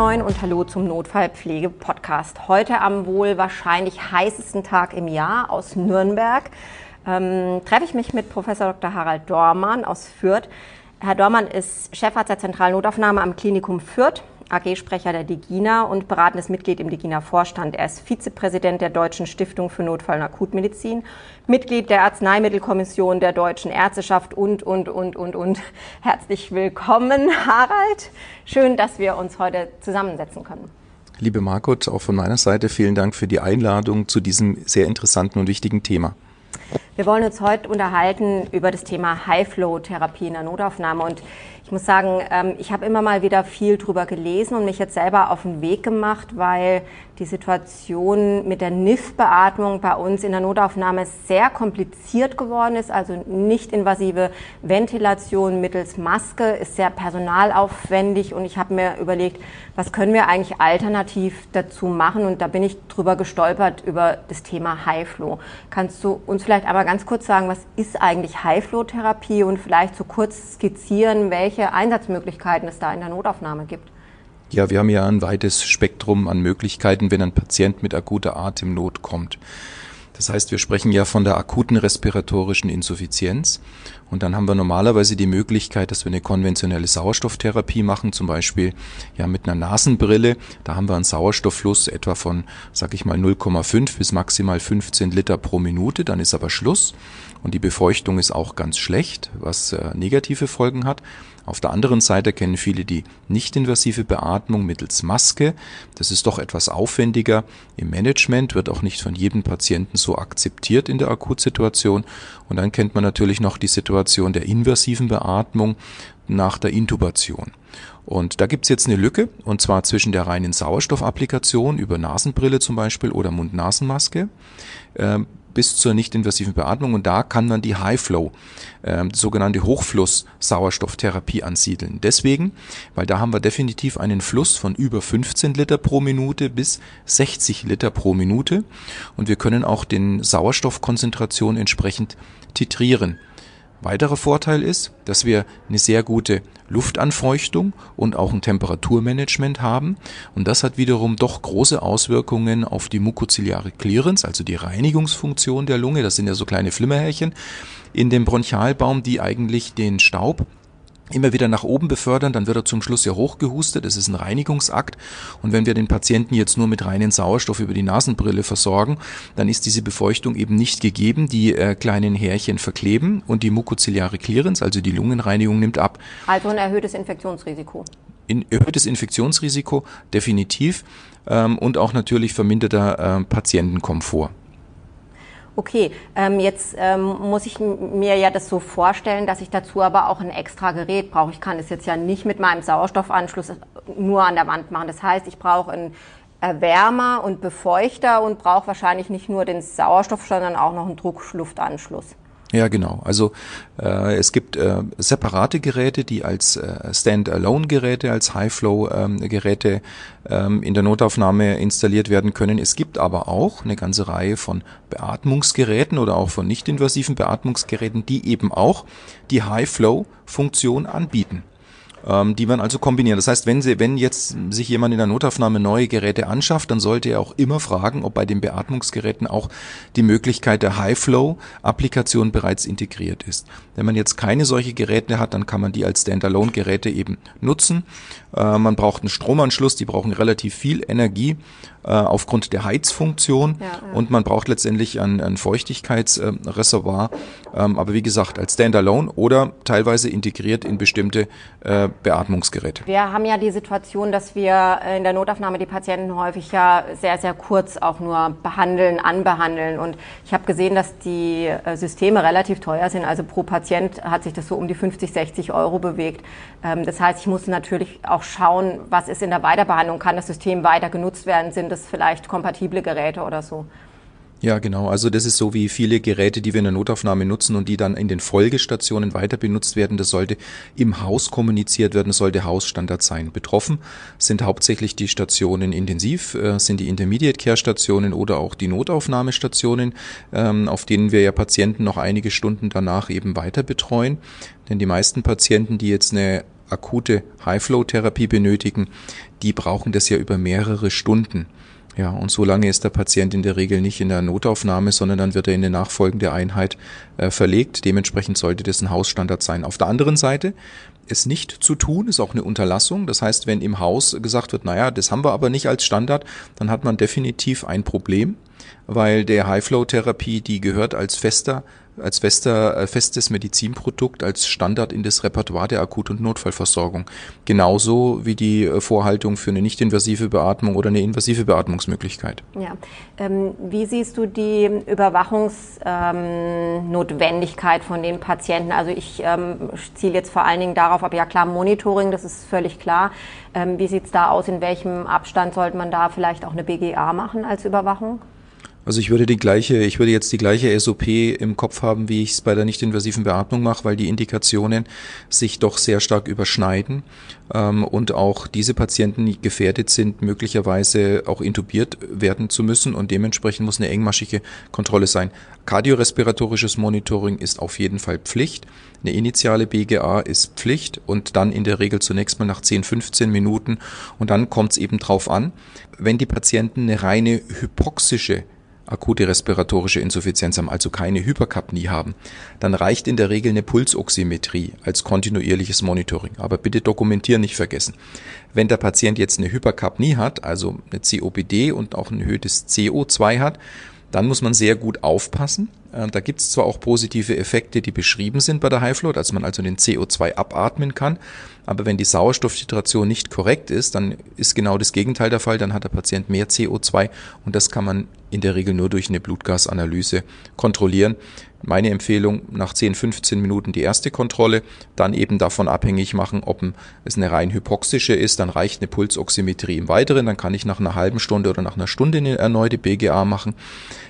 Moin und Hallo zum Notfallpflege-Podcast. Heute am wohl wahrscheinlich heißesten Tag im Jahr aus Nürnberg ähm, treffe ich mich mit Professor Dr. Harald Dormann aus Fürth. Herr Dormann ist Chefarzt der Zentralen Notaufnahme am Klinikum Fürth AG-Sprecher der DIGINA und beratendes Mitglied im DIGINA-Vorstand. Er ist Vizepräsident der Deutschen Stiftung für Notfall- und Akutmedizin, Mitglied der Arzneimittelkommission der Deutschen Ärzteschaft und, und, und, und, und. Herzlich willkommen, Harald. Schön, dass wir uns heute zusammensetzen können. Liebe Margot, auch von meiner Seite vielen Dank für die Einladung zu diesem sehr interessanten und wichtigen Thema. Wir wollen uns heute unterhalten über das Thema High-Flow-Therapie in der Notaufnahme und ich muss sagen, ähm, ich habe immer mal wieder viel drüber gelesen und mich jetzt selber auf den Weg gemacht, weil die Situation mit der NIF-Beatmung bei uns in der Notaufnahme sehr kompliziert geworden ist. Also nicht invasive Ventilation mittels Maske ist sehr personalaufwendig und ich habe mir überlegt, was können wir eigentlich alternativ dazu machen und da bin ich drüber gestolpert über das Thema High-Flow. Kannst du uns vielleicht aber ganz kurz sagen, was ist eigentlich High-Flow-Therapie und vielleicht so kurz skizzieren, welche Einsatzmöglichkeiten es da in der Notaufnahme gibt? Ja, wir haben ja ein weites Spektrum an Möglichkeiten, wenn ein Patient mit akuter Atemnot kommt. Das heißt, wir sprechen ja von der akuten respiratorischen Insuffizienz. Und dann haben wir normalerweise die Möglichkeit, dass wir eine konventionelle Sauerstofftherapie machen, zum Beispiel ja mit einer Nasenbrille. Da haben wir einen Sauerstofffluss etwa von, sag ich mal, 0,5 bis maximal 15 Liter pro Minute. Dann ist aber Schluss. Und die Befeuchtung ist auch ganz schlecht, was äh, negative Folgen hat. Auf der anderen Seite kennen viele die nicht-invasive Beatmung mittels Maske. Das ist doch etwas aufwendiger im Management, wird auch nicht von jedem Patienten so akzeptiert in der Akutsituation. Und dann kennt man natürlich noch die Situation der invasiven Beatmung nach der Intubation. Und da gibt's jetzt eine Lücke, und zwar zwischen der reinen Sauerstoffapplikation über Nasenbrille zum Beispiel oder Mund-Nasen-Maske ähm, bis zur nicht-invasiven Beatmung und da kann man die High-Flow, äh, sogenannte Hochfluss-Sauerstofftherapie ansiedeln. Deswegen, weil da haben wir definitiv einen Fluss von über 15 Liter pro Minute bis 60 Liter pro Minute und wir können auch den Sauerstoffkonzentration entsprechend titrieren. Weiterer Vorteil ist, dass wir eine sehr gute Luftanfeuchtung und auch ein Temperaturmanagement haben. Und das hat wiederum doch große Auswirkungen auf die mukoziliare Clearance, also die Reinigungsfunktion der Lunge. Das sind ja so kleine Flimmerhärchen in dem Bronchialbaum, die eigentlich den Staub immer wieder nach oben befördern, dann wird er zum Schluss ja hochgehustet. Das ist ein Reinigungsakt. Und wenn wir den Patienten jetzt nur mit reinen Sauerstoff über die Nasenbrille versorgen, dann ist diese Befeuchtung eben nicht gegeben. Die äh, kleinen Härchen verkleben und die mukoziliare Clearance, also die Lungenreinigung, nimmt ab. Also ein erhöhtes Infektionsrisiko. In, erhöhtes Infektionsrisiko, definitiv. Ähm, und auch natürlich verminderter äh, Patientenkomfort. Okay, ähm, jetzt ähm, muss ich mir ja das so vorstellen, dass ich dazu aber auch ein extra Gerät brauche. Ich kann das jetzt ja nicht mit meinem Sauerstoffanschluss nur an der Wand machen. Das heißt, ich brauche einen Erwärmer und Befeuchter und brauche wahrscheinlich nicht nur den Sauerstoff, sondern auch noch einen Druckluftanschluss. Ja, genau. Also äh, es gibt äh, separate Geräte, die als äh, Stand-alone-Geräte, als High-Flow-Geräte ähm, in der Notaufnahme installiert werden können. Es gibt aber auch eine ganze Reihe von Beatmungsgeräten oder auch von nicht-invasiven Beatmungsgeräten, die eben auch die High-Flow-Funktion anbieten ähm, die man also kombinieren. Das heißt, wenn, sie, wenn jetzt sich jemand in der Notaufnahme neue Geräte anschafft, dann sollte er auch immer fragen, ob bei den Beatmungsgeräten auch die Möglichkeit der High-Flow-Applikation bereits integriert ist. Wenn man jetzt keine solche Geräte hat, dann kann man die als Standalone-Geräte eben nutzen. Äh, man braucht einen Stromanschluss, die brauchen relativ viel Energie äh, aufgrund der Heizfunktion ja, ja. und man braucht letztendlich ein, ein Feuchtigkeitsreservoir, ähm, aber wie gesagt als Standalone oder teilweise integriert in bestimmte äh, Beatmungsgeräte. Wir haben ja die Situation, dass wir in der Notaufnahme die Patienten häufig ja sehr, sehr kurz auch nur behandeln, anbehandeln und ich habe gesehen, dass die äh, Systeme relativ teuer sind, also pro Patient hat sich das so um die 50, 60 Euro bewegt. Ähm, das heißt, ich muss natürlich auch schauen, was ist in der Weiterbehandlung, kann das System weiter genutzt werden, sind das vielleicht kompatible Geräte oder so? Ja, genau. Also das ist so wie viele Geräte, die wir in der Notaufnahme nutzen und die dann in den Folgestationen weiter benutzt werden. Das sollte im Haus kommuniziert werden, das sollte Hausstandard sein. Betroffen sind hauptsächlich die Stationen intensiv, äh, sind die Intermediate Care Stationen oder auch die Notaufnahmestationen, ähm, auf denen wir ja Patienten noch einige Stunden danach eben weiter betreuen. Denn die meisten Patienten, die jetzt eine akute High-Flow-Therapie benötigen, die brauchen das ja über mehrere Stunden. Ja, und so lange ist der Patient in der Regel nicht in der Notaufnahme, sondern dann wird er in eine nachfolgende Einheit äh, verlegt. Dementsprechend sollte das ein Hausstandard sein. Auf der anderen Seite, es nicht zu tun, ist auch eine Unterlassung. Das heißt, wenn im Haus gesagt wird, naja, das haben wir aber nicht als Standard, dann hat man definitiv ein Problem, weil der High-Flow-Therapie, die gehört als fester als fester, äh, festes Medizinprodukt, als Standard in das Repertoire der Akut- und Notfallversorgung. Genauso wie die äh, Vorhaltung für eine nicht-invasive Beatmung oder eine invasive Beatmungsmöglichkeit. Ja. Ähm, wie siehst du die Überwachungsnotwendigkeit ähm, von den Patienten? Also ich ähm, ziele jetzt vor allen Dingen darauf ab, ja klar, Monitoring, das ist völlig klar. Ähm, wie sieht es da aus? In welchem Abstand sollte man da vielleicht auch eine BGA machen als Überwachung? Also ich würde die gleiche, ich würde jetzt die gleiche SOP im Kopf haben, wie ich es bei der nicht-invasiven Beatmung mache, weil die Indikationen sich doch sehr stark überschneiden ähm, und auch diese Patienten gefährdet sind, möglicherweise auch intubiert werden zu müssen und dementsprechend muss eine engmaschige Kontrolle sein. Kardiorespiratorisches Monitoring ist auf jeden Fall Pflicht. Eine initiale BGA ist Pflicht und dann in der Regel zunächst mal nach 10, 15 Minuten und dann kommt es eben drauf an, wenn die Patienten eine reine hypoxische akute respiratorische Insuffizienz haben, also keine Hyperkapnie haben, dann reicht in der Regel eine Pulsoximetrie als kontinuierliches Monitoring. Aber bitte dokumentieren nicht vergessen. Wenn der Patient jetzt eine Hyperkapnie hat, also eine COPD und auch ein erhöhtes CO2 hat, dann muss man sehr gut aufpassen. Äh, da gibt es zwar auch positive Effekte, die beschrieben sind bei der High Flow, dass man also den CO2 abatmen kann, aber wenn die Sauerstofftitration nicht korrekt ist, dann ist genau das Gegenteil der Fall, dann hat der Patient mehr CO2 und das kann man in der Regel nur durch eine Blutgasanalyse kontrollieren. Meine Empfehlung, nach 10, 15 Minuten die erste Kontrolle, dann eben davon abhängig machen, ob es eine rein hypoxische ist, dann reicht eine Pulsoximetrie im Weiteren, dann kann ich nach einer halben Stunde oder nach einer Stunde eine erneute BGA machen.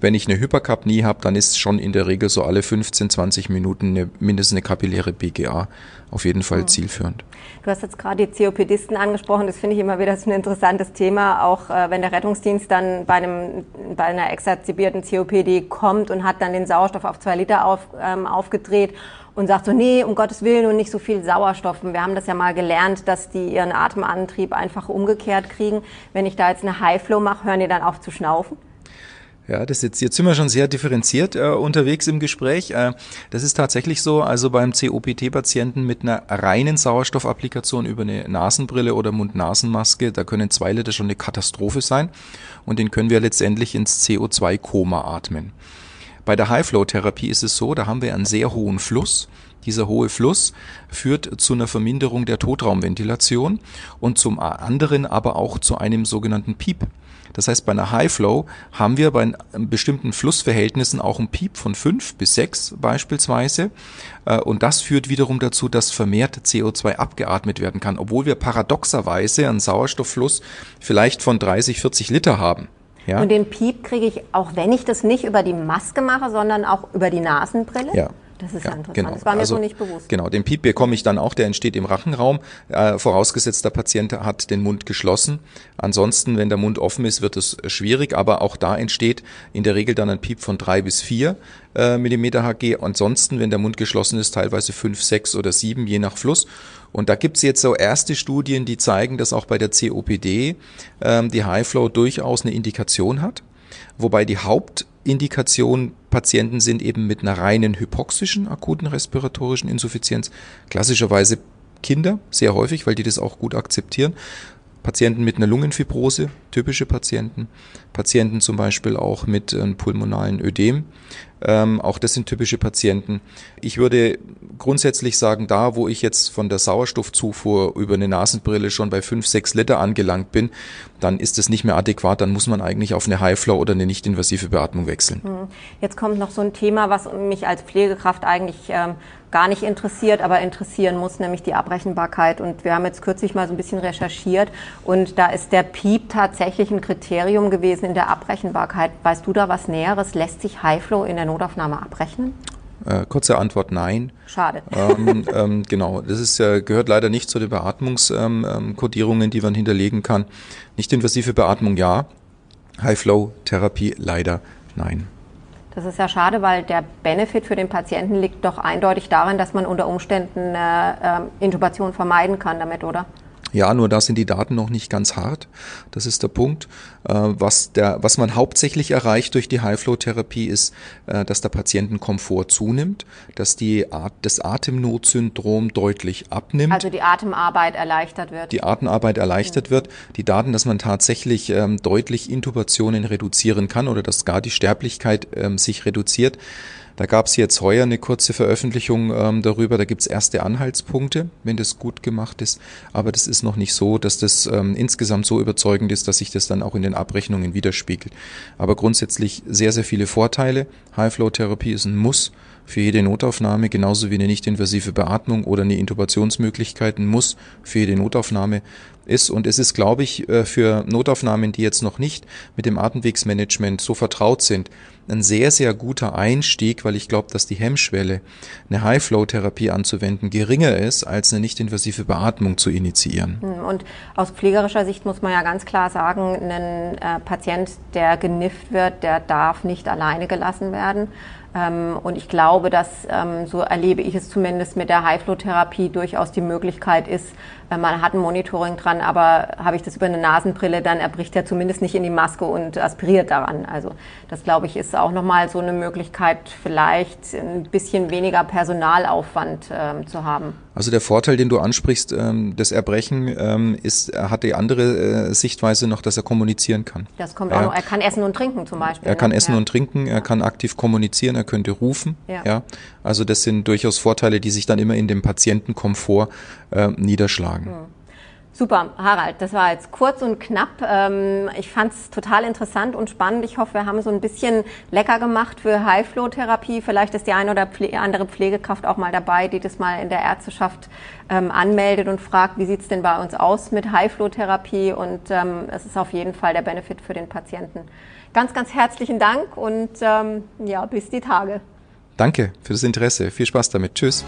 Wenn ich eine Hyperkapnie habe, dann ist schon in der Regel so alle 15, 20 Minuten eine, mindestens eine kapilläre BGA auf jeden Fall mhm. zielführend. Du hast jetzt gerade die COPDisten angesprochen. Das finde ich immer wieder ein interessantes Thema, auch äh, wenn der Rettungsdienst dann bei, einem, bei einer exazerbierten COPD kommt und hat dann den Sauerstoff auf zwei Liter auf, ähm, aufgedreht und sagt so, nee, um Gottes Willen und nicht so viel Sauerstoff. Wir haben das ja mal gelernt, dass die ihren Atemantrieb einfach umgekehrt kriegen. Wenn ich da jetzt eine High-Flow mache, hören die dann auf zu schnaufen? Ja, das jetzt, jetzt sind wir schon sehr differenziert äh, unterwegs im Gespräch. Äh, das ist tatsächlich so, also beim COPT-Patienten mit einer reinen Sauerstoffapplikation über eine Nasenbrille oder Mund-Nasen-Maske, da können zwei Liter schon eine Katastrophe sein und den können wir letztendlich ins CO2-Koma atmen. Bei der High-Flow-Therapie ist es so, da haben wir einen sehr hohen Fluss. Dieser hohe Fluss führt zu einer Verminderung der Totraumventilation und zum anderen aber auch zu einem sogenannten Piep. Das heißt, bei einer High Flow haben wir bei bestimmten Flussverhältnissen auch ein Piep von fünf bis sechs beispielsweise. Äh, und das führt wiederum dazu, dass vermehrt CO2 abgeatmet werden kann, obwohl wir paradoxerweise einen Sauerstofffluss vielleicht von 30, 40 Liter haben. Ja? Und den Piep kriege ich, auch wenn ich das nicht über die Maske mache, sondern auch über die Nasenbrille? Ja, das ist ja, interessant. Genau. Das war mir also, so nicht bewusst. Genau, den Piep bekomme ich dann auch, der entsteht im Rachenraum, äh, vorausgesetzt der Patient hat den Mund geschlossen. Ansonsten, wenn der Mund offen ist, wird es schwierig, aber auch da entsteht in der Regel dann ein Piep von drei bis vier äh, Millimeter Hg. Ansonsten, wenn der Mund geschlossen ist, teilweise fünf, sechs oder sieben, je nach Fluss. Und da gibt's jetzt so erste Studien, die zeigen, dass auch bei der COPD ähm, die High Flow durchaus eine Indikation hat wobei die Hauptindikation Patienten sind eben mit einer reinen hypoxischen akuten respiratorischen Insuffizienz, klassischerweise Kinder, sehr häufig, weil die das auch gut akzeptieren. Patienten mit einer Lungenfibrose, typische Patienten, Patienten zum Beispiel auch mit einem pulmonalen Ödem, ähm, auch das sind typische Patienten. Ich würde grundsätzlich sagen, da wo ich jetzt von der Sauerstoffzufuhr über eine Nasenbrille schon bei fünf, sechs Liter angelangt bin, dann ist es nicht mehr adäquat, dann muss man eigentlich auf eine Highflow oder eine nicht-invasive Beatmung wechseln. Hm. Jetzt kommt noch so ein Thema, was mich als Pflegekraft eigentlich ähm, gar nicht interessiert, aber interessieren muss, nämlich die Abrechenbarkeit. Und wir haben jetzt kürzlich mal so ein bisschen recherchiert und da ist der PIEP tatsächlich ein Kriterium gewesen in der Abrechenbarkeit. Weißt du da was Näheres? Lässt sich Highflow in der Notaufnahme abrechnen? Äh, kurze Antwort nein. Schade. Ähm, ähm, genau, das ist, äh, gehört leider nicht zu den Beatmungskodierungen, ähm, ähm die man hinterlegen kann. Nicht invasive Beatmung ja, High-Flow-Therapie leider nein. Das ist ja schade, weil der Benefit für den Patienten liegt doch eindeutig darin, dass man unter Umständen äh, Intubation vermeiden kann damit, oder? Ja, nur da sind die Daten noch nicht ganz hart. Das ist der Punkt. Äh, was, der, was man hauptsächlich erreicht durch die High-Flow-Therapie ist, äh, dass der Patientenkomfort zunimmt, dass die Art, das Atemnotsyndrom deutlich abnimmt. Also die Atemarbeit erleichtert wird. Die Atemarbeit erleichtert mhm. wird. Die Daten, dass man tatsächlich ähm, deutlich Intubationen reduzieren kann oder dass gar die Sterblichkeit ähm, sich reduziert da gab es jetzt heuer eine kurze Veröffentlichung ähm, darüber. Da gibt es erste Anhaltspunkte, wenn das gut gemacht ist. Aber das ist noch nicht so, dass das ähm, insgesamt so überzeugend ist, dass sich das dann auch in den Abrechnungen widerspiegelt. Aber grundsätzlich sehr, sehr viele Vorteile. High-Flow-Therapie ist ein Muss für jede Notaufnahme, genauso wie eine nicht-invasive Beatmung oder eine Intubationsmöglichkeit ein Muss für jede Notaufnahme ist. Und es ist, glaube ich, äh, für Notaufnahmen, die jetzt noch nicht mit dem Atemwegsmanagement so vertraut sind, ein sehr, sehr guter Einstieg, weil ich glaube, dass die Hemmschwelle, eine High-Flow-Therapie anzuwenden, geringer ist, als eine nicht-invasive Beatmung zu initiieren. Hm, und aus pflegerischer Sicht muss man ja ganz klar sagen, ein äh, Patient, der genifft wird, der darf nicht alleine gelassen werden. Ähm, und ich glaube, dass, ähm, so erlebe ich es zumindest mit der High-Flow-Therapie, durchaus die Möglichkeit ist, man hat ein Monitoring dran, aber habe ich das über eine Nasenbrille, dann erbricht er zumindest nicht in die Maske und aspiriert daran. Also das, glaube ich, ist auch nochmal so eine Möglichkeit, vielleicht ein bisschen weniger Personalaufwand ähm, zu haben. Also der Vorteil, den du ansprichst, ähm, das Erbrechen, ähm, ist, er hat die andere äh, Sichtweise noch, dass er kommunizieren kann. Das kommt auch noch. Er kann essen und trinken zum Beispiel. Er ne? kann essen ja. und trinken, er kann aktiv kommunizieren, er könnte rufen. Ja. ja. Also das sind durchaus Vorteile, die sich dann immer in dem Patientenkomfort äh, niederschlagen. Mhm. Super, Harald, das war jetzt kurz und knapp. Ähm, ich fand es total interessant und spannend. Ich hoffe, wir haben so ein bisschen lecker gemacht für High-Flow-Therapie. Vielleicht ist die eine oder andere Pflegekraft auch mal dabei, die das mal in der Ärzteschaft ähm, anmeldet und fragt, wie sieht es denn bei uns aus mit High-Flow-Therapie? Und ähm, es ist auf jeden Fall der Benefit für den Patienten. Ganz, ganz herzlichen Dank und ja, bis die Tage. Danke für das Interesse. Viel Spaß damit. Tschüss.